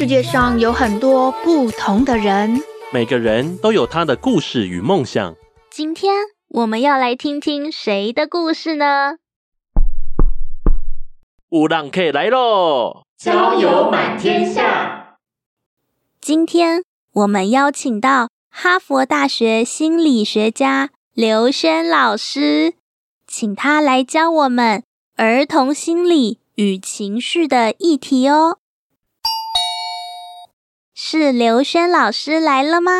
世界上有很多不同的人，每个人都有他的故事与梦想。今天我们要来听听谁的故事呢？有浪客来喽！交友满天下。今天我们邀请到哈佛大学心理学家刘轩老师，请他来教我们儿童心理与情绪的议题哦。是刘轩老师来了吗？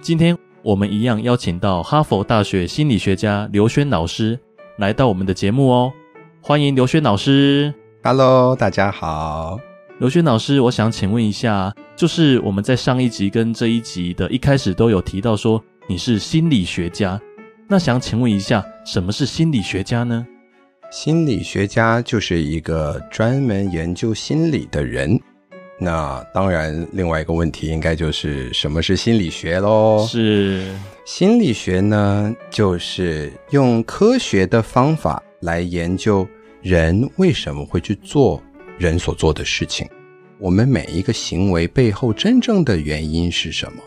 今天我们一样邀请到哈佛大学心理学家刘轩老师来到我们的节目哦，欢迎刘轩老师。Hello，大家好。刘轩老师，我想请问一下，就是我们在上一集跟这一集的一开始都有提到说你是心理学家，那想请问一下，什么是心理学家呢？心理学家就是一个专门研究心理的人。那当然，另外一个问题应该就是什么是心理学喽？是心理学呢，就是用科学的方法来研究人为什么会去做人所做的事情，我们每一个行为背后真正的原因是什么？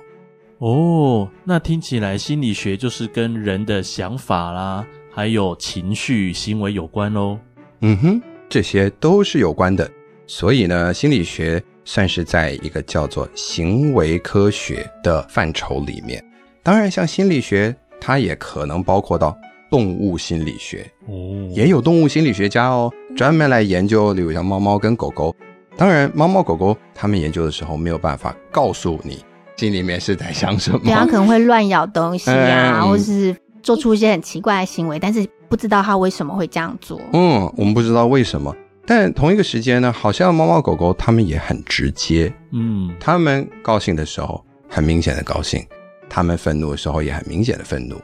哦，那听起来心理学就是跟人的想法啦，还有情绪行为有关喽。嗯哼，这些都是有关的。所以呢，心理学。算是在一个叫做行为科学的范畴里面，当然像心理学，它也可能包括到动物心理学，哦，也有动物心理学家哦，专门来研究，例如像猫猫跟狗狗。当然，猫猫狗狗他们研究的时候没有办法告诉你心里面是在想什么，对它可能会乱咬东西啊，嗯、或者是做出一些很奇怪的行为，但是不知道它为什么会这样做。嗯，我们不知道为什么。但同一个时间呢，好像猫猫狗狗它们也很直接，嗯，它们高兴的时候很明显的高兴，它们愤怒的时候也很明显的愤怒。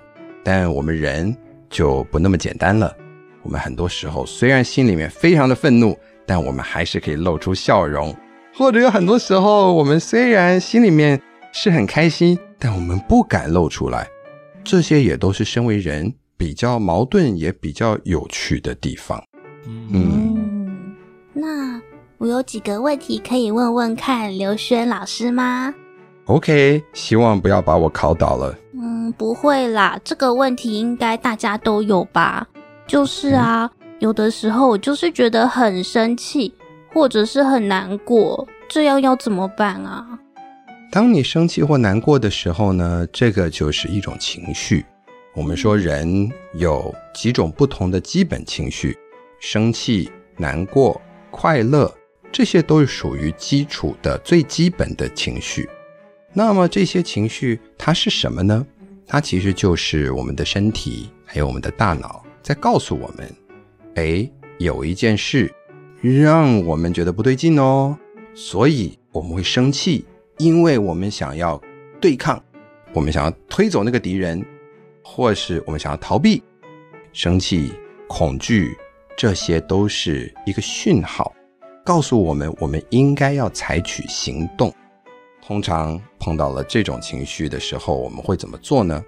但我们人就不那么简单了，我们很多时候虽然心里面非常的愤怒，但我们还是可以露出笑容，或者有很多时候我们虽然心里面是很开心，但我们不敢露出来。这些也都是身为人比较矛盾也比较有趣的地方，嗯。嗯那我有几个问题可以问问看刘轩老师吗？OK，希望不要把我考倒了。嗯，不会啦，这个问题应该大家都有吧？就是啊，嗯、有的时候我就是觉得很生气，或者是很难过，这样要怎么办啊？当你生气或难过的时候呢，这个就是一种情绪。我们说人有几种不同的基本情绪，生气、难过。快乐，这些都是属于基础的最基本的情绪。那么这些情绪它是什么呢？它其实就是我们的身体还有我们的大脑在告诉我们：哎，有一件事让我们觉得不对劲哦，所以我们会生气，因为我们想要对抗，我们想要推走那个敌人，或是我们想要逃避。生气、恐惧。这些都是一个讯号，告诉我们我们应该要采取行动。通常碰到了这种情绪的时候，我们会怎么做呢？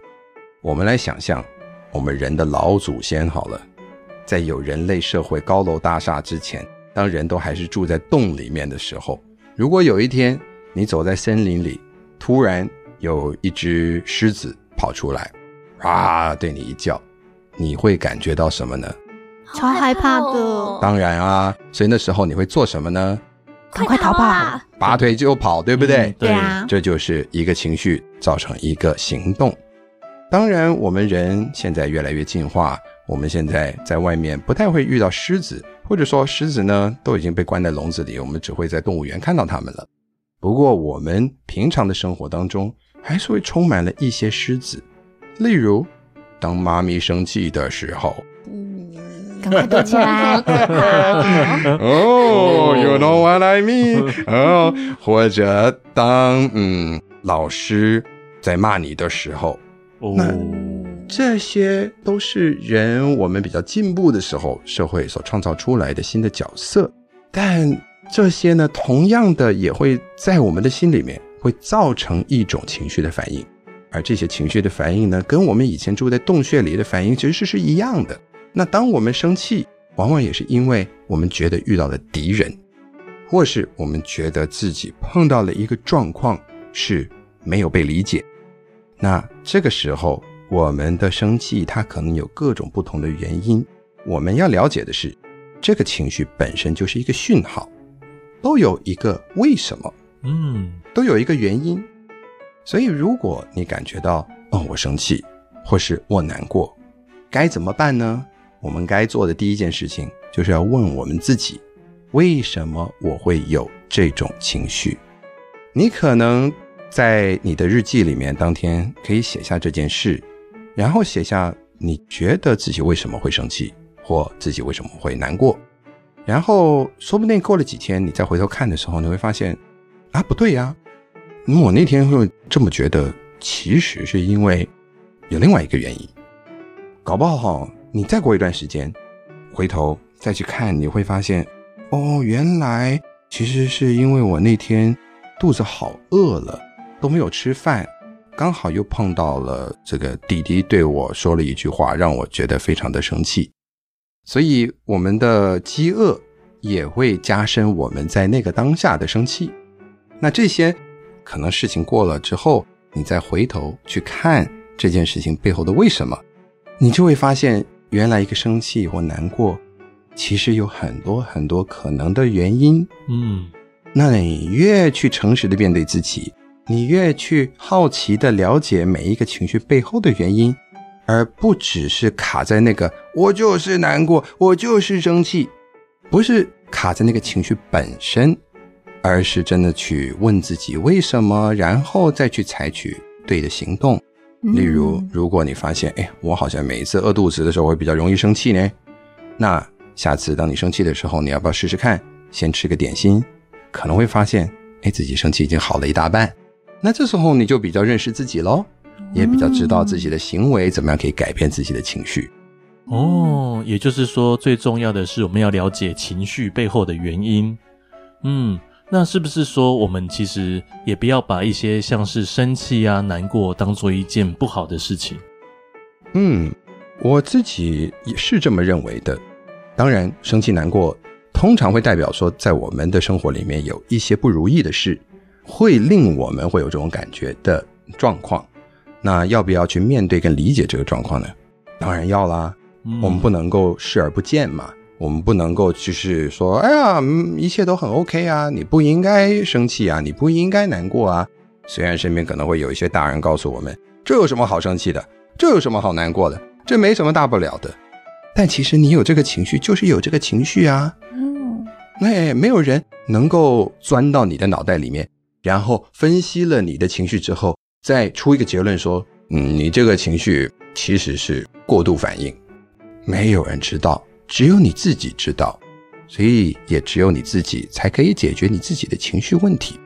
我们来想象，我们人的老祖先好了，在有人类社会、高楼大厦之前，当人都还是住在洞里面的时候，如果有一天你走在森林里，突然有一只狮子跑出来，啊，对你一叫，你会感觉到什么呢？超害怕的。当然啊，所以那时候你会做什么呢？赶快逃跑，拔腿就跑，对不对？嗯、对啊，这就是一个情绪造成一个行动。当然，我们人现在越来越进化，我们现在在外面不太会遇到狮子，或者说狮子呢都已经被关在笼子里，我们只会在动物园看到它们了。不过，我们平常的生活当中还是会充满了一些狮子，例如，当妈咪生气的时候。赶快躲起来！哦，You know what I mean？哦，或者当嗯老师在骂你的时候，哦，那这些都是人我们比较进步的时候社会所创造出来的新的角色，但这些呢，同样的也会在我们的心里面会造成一种情绪的反应，而这些情绪的反应呢，跟我们以前住在洞穴里的反应其实是是一样的。那当我们生气，往往也是因为我们觉得遇到了敌人，或是我们觉得自己碰到了一个状况是没有被理解。那这个时候，我们的生气它可能有各种不同的原因。我们要了解的是，这个情绪本身就是一个讯号，都有一个为什么，嗯，都有一个原因。所以，如果你感觉到哦，我生气，或是我难过，该怎么办呢？我们该做的第一件事情，就是要问我们自己：为什么我会有这种情绪？你可能在你的日记里面，当天可以写下这件事，然后写下你觉得自己为什么会生气，或自己为什么会难过。然后，说不定过了几天，你再回头看的时候，你会发现，啊，不对呀，我那天会这么觉得，其实是因为有另外一个原因，搞不好。你再过一段时间，回头再去看，你会发现，哦，原来其实是因为我那天肚子好饿了，都没有吃饭，刚好又碰到了这个弟弟对我说了一句话，让我觉得非常的生气，所以我们的饥饿也会加深我们在那个当下的生气。那这些可能事情过了之后，你再回头去看这件事情背后的为什么，你就会发现。原来一个生气或难过，其实有很多很多可能的原因。嗯，那你越去诚实的面对自己，你越去好奇的了解每一个情绪背后的原因，而不只是卡在那个我就是难过，我就是生气，不是卡在那个情绪本身，而是真的去问自己为什么，然后再去采取对的行动。例如，如果你发现，哎，我好像每一次饿肚子的时候会比较容易生气呢，那下次当你生气的时候，你要不要试试看，先吃个点心，可能会发现，哎，自己生气已经好了一大半。那这时候你就比较认识自己喽，也比较知道自己的行为怎么样可以改变自己的情绪。哦，也就是说，最重要的是我们要了解情绪背后的原因。嗯。那是不是说，我们其实也不要把一些像是生气啊、难过当做一件不好的事情？嗯，我自己也是这么认为的。当然，生气难过通常会代表说，在我们的生活里面有一些不如意的事，会令我们会有这种感觉的状况。那要不要去面对跟理解这个状况呢？当然要啦，嗯，我们不能够视而不见嘛。我们不能够就是说，哎呀，一切都很 OK 啊，你不应该生气啊，你不应该难过啊。虽然身边可能会有一些大人告诉我们，这有什么好生气的，这有什么好难过的，这没什么大不了的。但其实你有这个情绪，就是有这个情绪啊。嗯，哎，没有人能够钻到你的脑袋里面，然后分析了你的情绪之后，再出一个结论说，嗯，你这个情绪其实是过度反应。没有人知道。只有你自己知道，所以也只有你自己才可以解决你自己的情绪问题。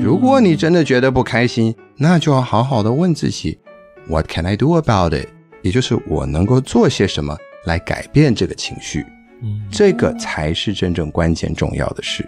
如果你真的觉得不开心，那就要好好的问自己：What can I do about it？也就是我能够做些什么来改变这个情绪？嗯，这个才是真正关键重要的事。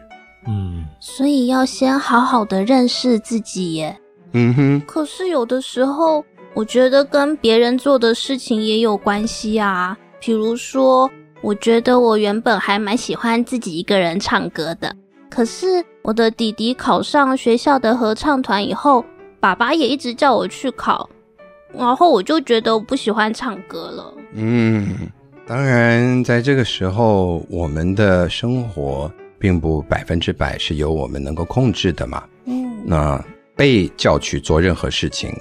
嗯，所以要先好好的认识自己耶。嗯哼。可是有的时候，我觉得跟别人做的事情也有关系啊。比如说，我觉得我原本还蛮喜欢自己一个人唱歌的。可是我的弟弟考上学校的合唱团以后，爸爸也一直叫我去考，然后我就觉得我不喜欢唱歌了。嗯，当然，在这个时候，我们的生活并不百分之百是由我们能够控制的嘛。嗯，那被叫去做任何事情，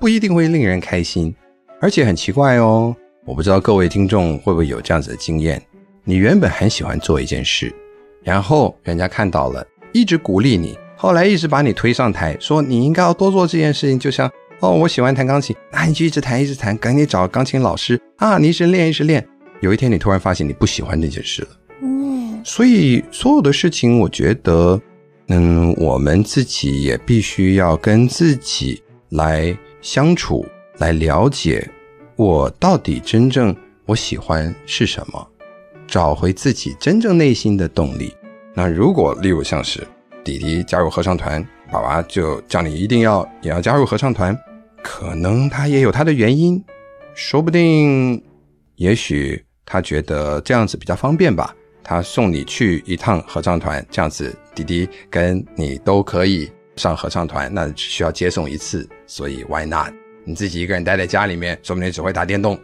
不一定会令人开心，而且很奇怪哦。我不知道各位听众会不会有这样子的经验，你原本很喜欢做一件事。然后人家看到了，一直鼓励你，后来一直把你推上台，说你应该要多做这件事情。就像哦，我喜欢弹钢琴，那你就一直弹，一直弹，赶紧找钢琴老师啊，你一直练，一直练。有一天你突然发现你不喜欢这件事了。嗯，所以所有的事情，我觉得，嗯，我们自己也必须要跟自己来相处，来了解我到底真正我喜欢是什么。找回自己真正内心的动力。那如果例如像是弟弟加入合唱团，爸爸就叫你一定要也要加入合唱团，可能他也有他的原因，说不定，也许他觉得这样子比较方便吧。他送你去一趟合唱团，这样子弟弟跟你都可以上合唱团，那只需要接送一次，所以 why not？你自己一个人待在家里面，说不定只会打电动，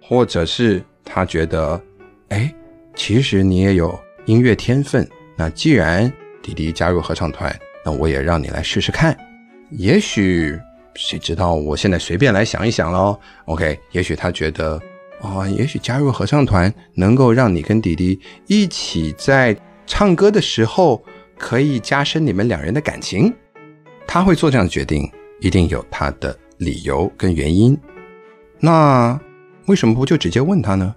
或者是他觉得，哎。其实你也有音乐天分，那既然弟弟加入合唱团，那我也让你来试试看。也许谁知道？我现在随便来想一想喽。OK，也许他觉得，哦，也许加入合唱团能够让你跟弟弟一起在唱歌的时候，可以加深你们两人的感情。他会做这样的决定，一定有他的理由跟原因。那为什么不就直接问他呢？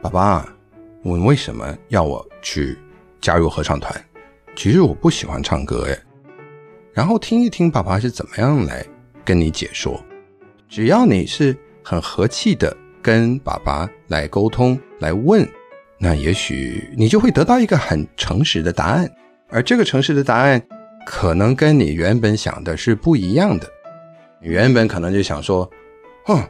爸爸。问为什么要我去加入合唱团？其实我不喜欢唱歌诶。然后听一听爸爸是怎么样来跟你解说。只要你是很和气的跟爸爸来沟通来问，那也许你就会得到一个很诚实的答案。而这个诚实的答案可能跟你原本想的是不一样的。你原本可能就想说，哼，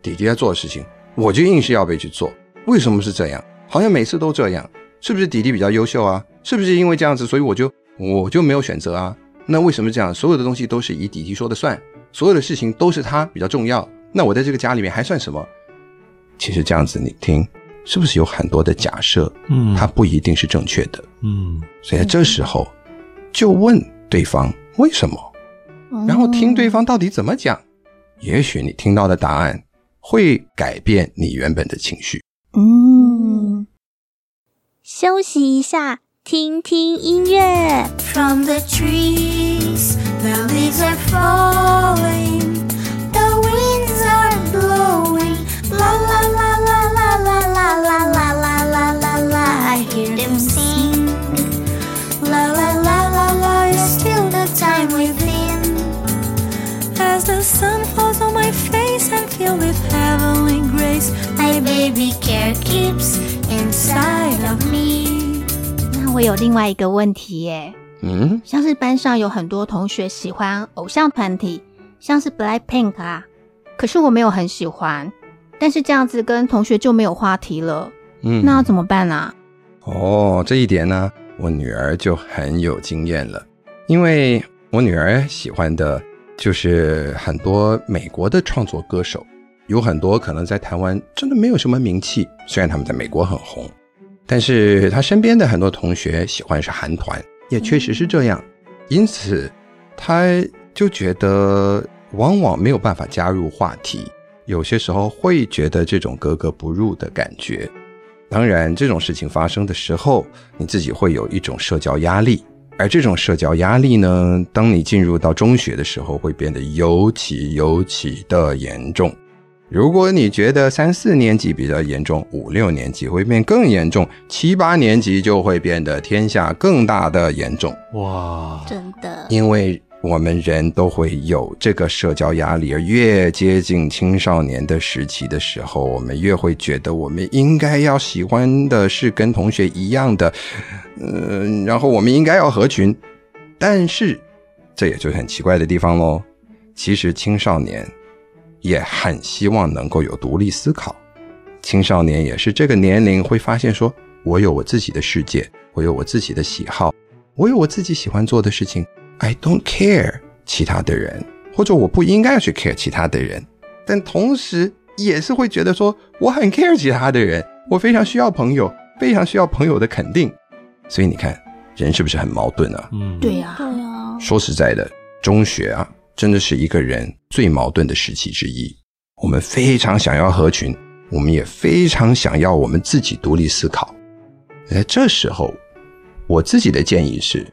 弟弟要做的事情，我就硬是要被去做。为什么是这样？好像每次都这样，是不是弟弟比较优秀啊？是不是因为这样子，所以我就我就没有选择啊？那为什么这样？所有的东西都是以弟弟说的算，所有的事情都是他比较重要。那我在这个家里面还算什么？其实这样子，你听，是不是有很多的假设？嗯，它不一定是正确的。嗯，所以在这时候就问对方为什么，然后听对方到底怎么讲，也许你听到的答案会改变你原本的情绪。嗯，休息一下，听听音乐。From the trees, the leaves are falling, 那我有另外一个问题耶，嗯，像是班上有很多同学喜欢偶像团体，像是 Blackpink 啊，可是我没有很喜欢，但是这样子跟同学就没有话题了，嗯，那要怎么办啊？哦，这一点呢，我女儿就很有经验了，因为我女儿喜欢的就是很多美国的创作歌手。有很多可能在台湾真的没有什么名气，虽然他们在美国很红，但是他身边的很多同学喜欢是韩团，也确实是这样，因此他就觉得往往没有办法加入话题，有些时候会觉得这种格格不入的感觉。当然，这种事情发生的时候，你自己会有一种社交压力，而这种社交压力呢，当你进入到中学的时候，会变得尤其尤其的严重。如果你觉得三四年级比较严重，五六年级会变更严重，七八年级就会变得天下更大的严重。哇，真的！因为我们人都会有这个社交压力，而越接近青少年的时期的时候，我们越会觉得我们应该要喜欢的是跟同学一样的，嗯，然后我们应该要合群。但是，这也就是很奇怪的地方喽。其实青少年也很希望能够有独立思考，青少年也是这个年龄会发现说，我有我自己的世界，我有我自己的喜好，我有我自己喜欢做的事情。I don't care 其他的人，或者我不应该去 care 其他的人，但同时也是会觉得说我很 care 其他的人，我非常需要朋友，非常需要朋友的肯定。所以你看，人是不是很矛盾啊？嗯，对呀，对呀。说实在的，中学啊，真的是一个人最矛盾的时期之一。我们非常想要合群，我们也非常想要我们自己独立思考。在这时候，我自己的建议是，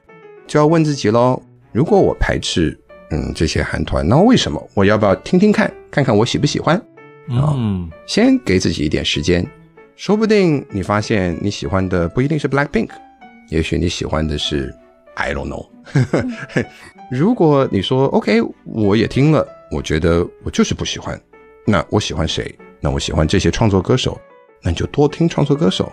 就要问自己喽。如果我排斥，嗯，这些韩团，那为什么？我要不要听听看，看看我喜不喜欢？嗯，先给自己一点时间，说不定你发现你喜欢的不一定是 Blackpink，也许你喜欢的是 I don't know。如果你说 OK，我也听了，我觉得我就是不喜欢，那我喜欢谁？那我喜欢这些创作歌手，那你就多听创作歌手，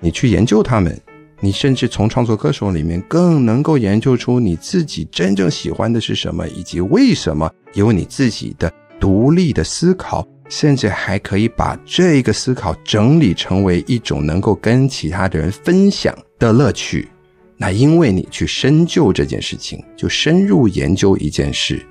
你去研究他们。你甚至从创作歌手里面更能够研究出你自己真正喜欢的是什么，以及为什么，有你自己的独立的思考，甚至还可以把这个思考整理成为一种能够跟其他的人分享的乐趣。那因为你去深究这件事情，就深入研究一件事，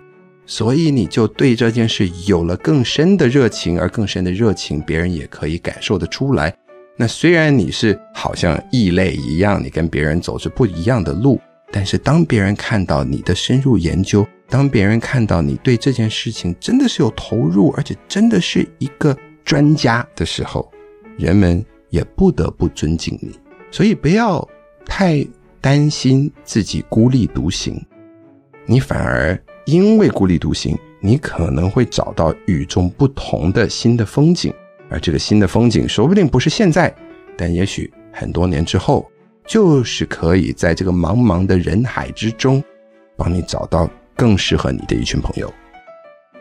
所以你就对这件事有了更深的热情，而更深的热情，别人也可以感受得出来。那虽然你是好像异类一样，你跟别人走着不一样的路，但是当别人看到你的深入研究，当别人看到你对这件事情真的是有投入，而且真的是一个专家的时候，人们也不得不尊敬你。所以不要太担心自己孤立独行，你反而因为孤立独行，你可能会找到与众不同的新的风景。而这个新的风景，说不定不是现在，但也许很多年之后，就是可以在这个茫茫的人海之中，帮你找到更适合你的一群朋友。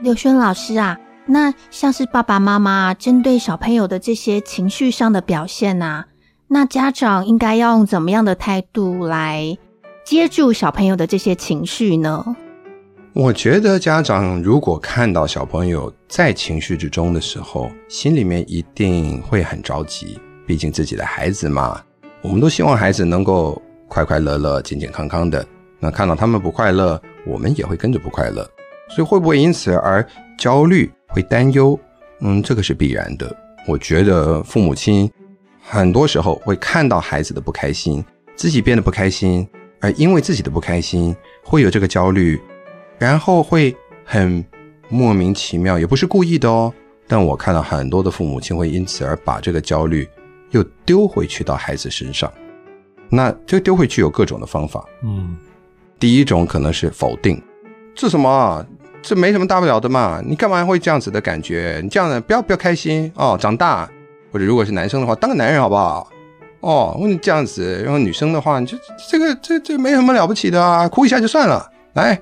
刘轩老师啊，那像是爸爸妈妈针对小朋友的这些情绪上的表现啊，那家长应该要用怎么样的态度来接住小朋友的这些情绪呢？我觉得家长如果看到小朋友在情绪之中的时候，心里面一定会很着急。毕竟自己的孩子嘛，我们都希望孩子能够快快乐乐、健健康康的。那看到他们不快乐，我们也会跟着不快乐。所以会不会因此而焦虑、会担忧？嗯，这个是必然的。我觉得父母亲很多时候会看到孩子的不开心，自己变得不开心，而因为自己的不开心，会有这个焦虑。然后会很莫名其妙，也不是故意的哦。但我看到很多的父母亲会因此而把这个焦虑又丢回去到孩子身上。那这个丢回去有各种的方法。嗯，第一种可能是否定，这什么？这没什么大不了的嘛。你干嘛会这样子的感觉？你这样的不要不要开心哦。长大或者如果是男生的话，当个男人好不好？哦，你这样子，然后女生的话，你就这个这这没什么了不起的啊，哭一下就算了。来。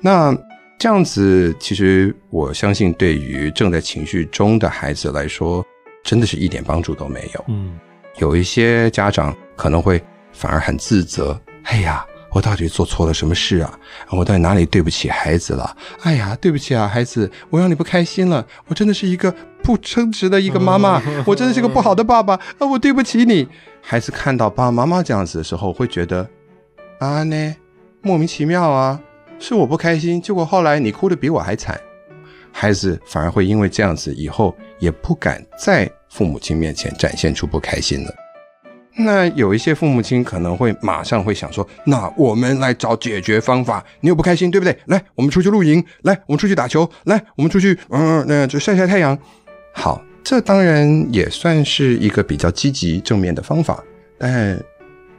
那这样子，其实我相信，对于正在情绪中的孩子来说，真的是一点帮助都没有。嗯，有一些家长可能会反而很自责：“哎呀，我到底做错了什么事啊？我到底哪里对不起孩子了？哎呀，对不起啊，孩子，我让你不开心了。我真的是一个不称职的一个妈妈，我真的是个不好的爸爸啊！我对不起你。”孩子看到爸爸妈妈这样子的时候，会觉得啊，呢，莫名其妙啊。是我不开心，结果后来你哭得比我还惨，孩子反而会因为这样子，以后也不敢在父母亲面前展现出不开心了。那有一些父母亲可能会马上会想说：“那我们来找解决方法。你有不开心，对不对？来，我们出去露营，来，我们出去打球，来，我们出去，嗯，那就晒晒太阳。好，这当然也算是一个比较积极正面的方法。但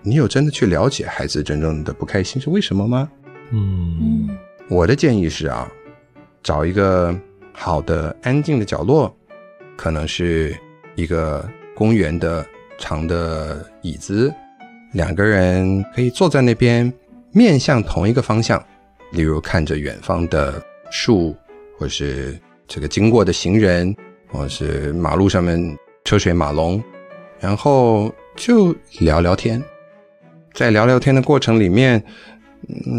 你有真的去了解孩子真正的不开心是为什么吗？”嗯，我的建议是啊，找一个好的、安静的角落，可能是一个公园的长的椅子，两个人可以坐在那边，面向同一个方向，例如看着远方的树，或是这个经过的行人，或是马路上面车水马龙，然后就聊聊天，在聊聊天的过程里面，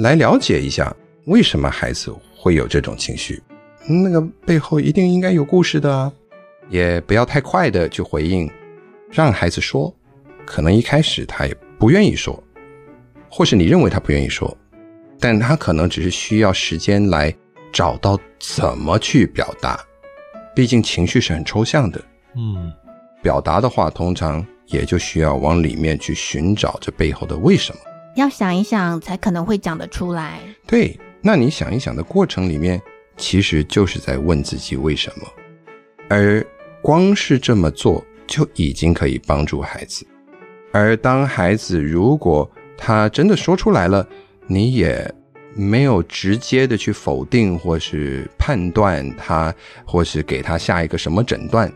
来了解一下为什么孩子会有这种情绪，那个背后一定应该有故事的啊，也不要太快的去回应，让孩子说，可能一开始他也不愿意说，或是你认为他不愿意说。但他可能只是需要时间来找到怎么去表达，毕竟情绪是很抽象的。嗯，表达的话，通常也就需要往里面去寻找这背后的为什么。要想一想，才可能会讲得出来。对，那你想一想的过程里面，其实就是在问自己为什么，而光是这么做就已经可以帮助孩子。而当孩子如果他真的说出来了，你也没有直接的去否定或是判断他，或是给他下一个什么诊断，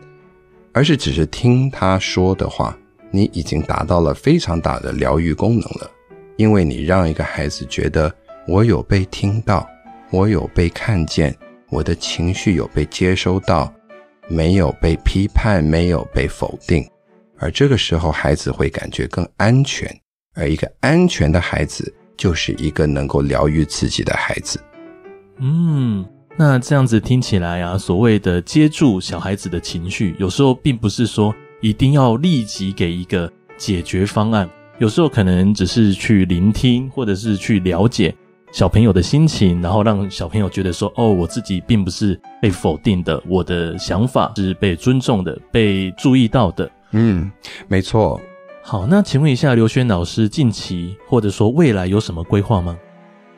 而是只是听他说的话，你已经达到了非常大的疗愈功能了。因为你让一个孩子觉得我有被听到，我有被看见，我的情绪有被接收到，没有被批判，没有被否定，而这个时候孩子会感觉更安全，而一个安全的孩子。就是一个能够疗愈自己的孩子。嗯，那这样子听起来啊，所谓的接住小孩子的情绪，有时候并不是说一定要立即给一个解决方案，有时候可能只是去聆听，或者是去了解小朋友的心情，然后让小朋友觉得说，哦，我自己并不是被否定的，我的想法是被尊重的，被注意到的。嗯，没错。好，那请问一下刘轩老师，近期或者说未来有什么规划吗？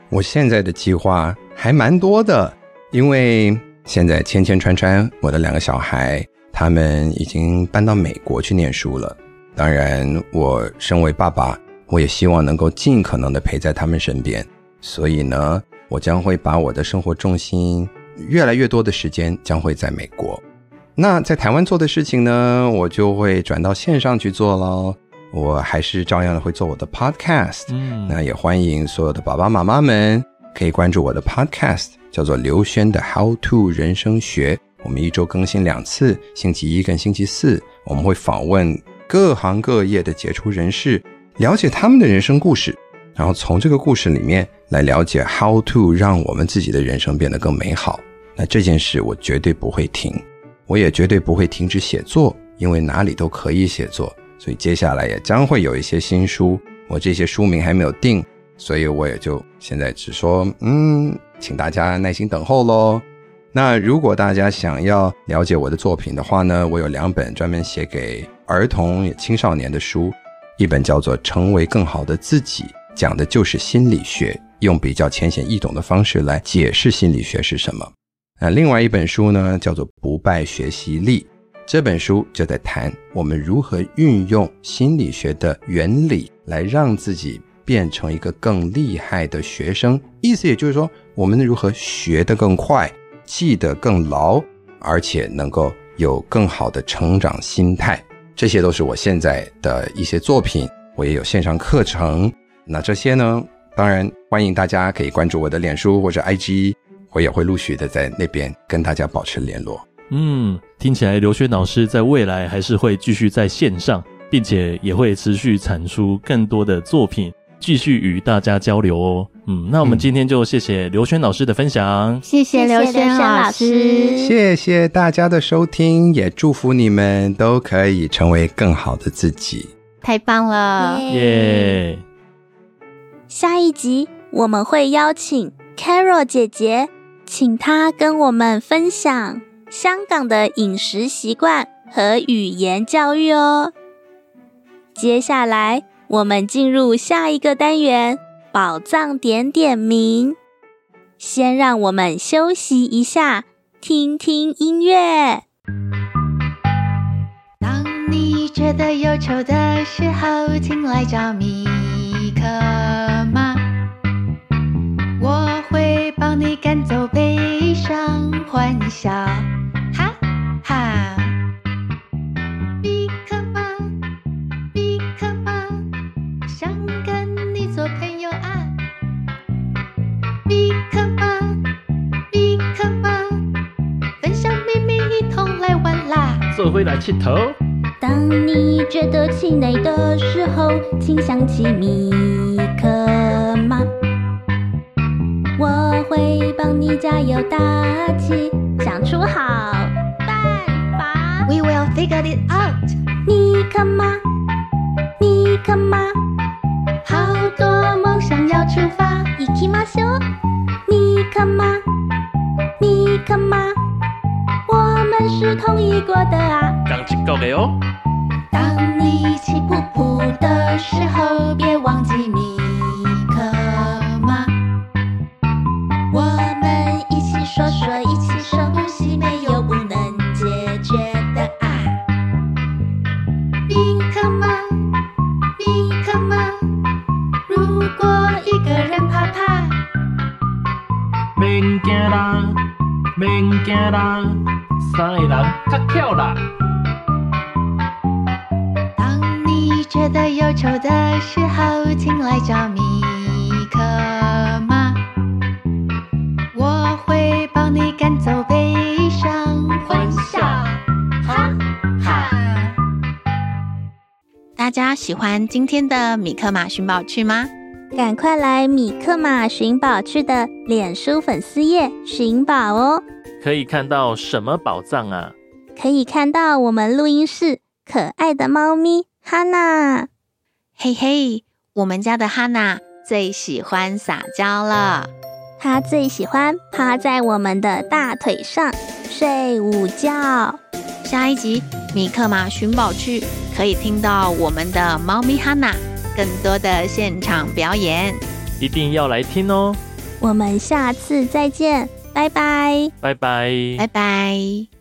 我现在的计划还蛮多的，因为现在千千川川，我的两个小孩，他们已经搬到美国去念书了。当然，我身为爸爸，我也希望能够尽可能的陪在他们身边。所以呢，我将会把我的生活重心越来越多的时间将会在美国。那在台湾做的事情呢，我就会转到线上去做喽。我还是照样的会做我的 podcast，嗯，那也欢迎所有的爸爸妈妈们可以关注我的 podcast，叫做刘轩的 How to 人生学。我们一周更新两次，星期一跟星期四，我们会访问各行各业的杰出人士，了解他们的人生故事，然后从这个故事里面来了解 How to 让我们自己的人生变得更美好。那这件事我绝对不会停，我也绝对不会停止写作，因为哪里都可以写作。所以接下来也将会有一些新书，我这些书名还没有定，所以我也就现在只说，嗯，请大家耐心等候喽。那如果大家想要了解我的作品的话呢，我有两本专门写给儿童青少年的书，一本叫做《成为更好的自己》，讲的就是心理学，用比较浅显易懂的方式来解释心理学是什么。那另外一本书呢，叫做《不败学习力》。这本书就在谈我们如何运用心理学的原理来让自己变成一个更厉害的学生。意思也就是说，我们如何学得更快，记得更牢，而且能够有更好的成长心态。这些都是我现在的一些作品，我也有线上课程。那这些呢，当然欢迎大家可以关注我的脸书或者 IG，我也会陆续的在那边跟大家保持联络。嗯，听起来刘轩老师在未来还是会继续在线上，并且也会持续产出更多的作品，继续与大家交流哦。嗯，那我们今天就谢谢刘轩老师的分享，谢谢刘轩老师，谢谢大家的收听，也祝福你们都可以成为更好的自己。太棒了，耶！下一集我们会邀请 Carol 姐姐，请她跟我们分享。香港的饮食习惯和语言教育哦。接下来，我们进入下一个单元——宝藏点点名。先让我们休息一下，听听音乐。当你觉得忧愁的时候，请来找米克马，我会帮你赶走悲伤，欢笑。回来佚佗。当你觉得气馁的时候，请想起米克马，我会帮你加油打气，想出好办法。We will figure it out。米克马，一家喜欢今天的米克马寻宝趣吗？赶快来米克马寻宝趣的脸书粉丝页寻宝哦！可以看到什么宝藏啊？可以看到我们录音室可爱的猫咪。哈娜，嘿嘿，我们家的哈娜最喜欢撒娇了。她最喜欢趴在我们的大腿上睡午觉。下一集米克马寻宝趣可以听到我们的猫咪哈娜更多的现场表演，一定要来听哦。我们下次再见，拜拜，拜拜，拜拜。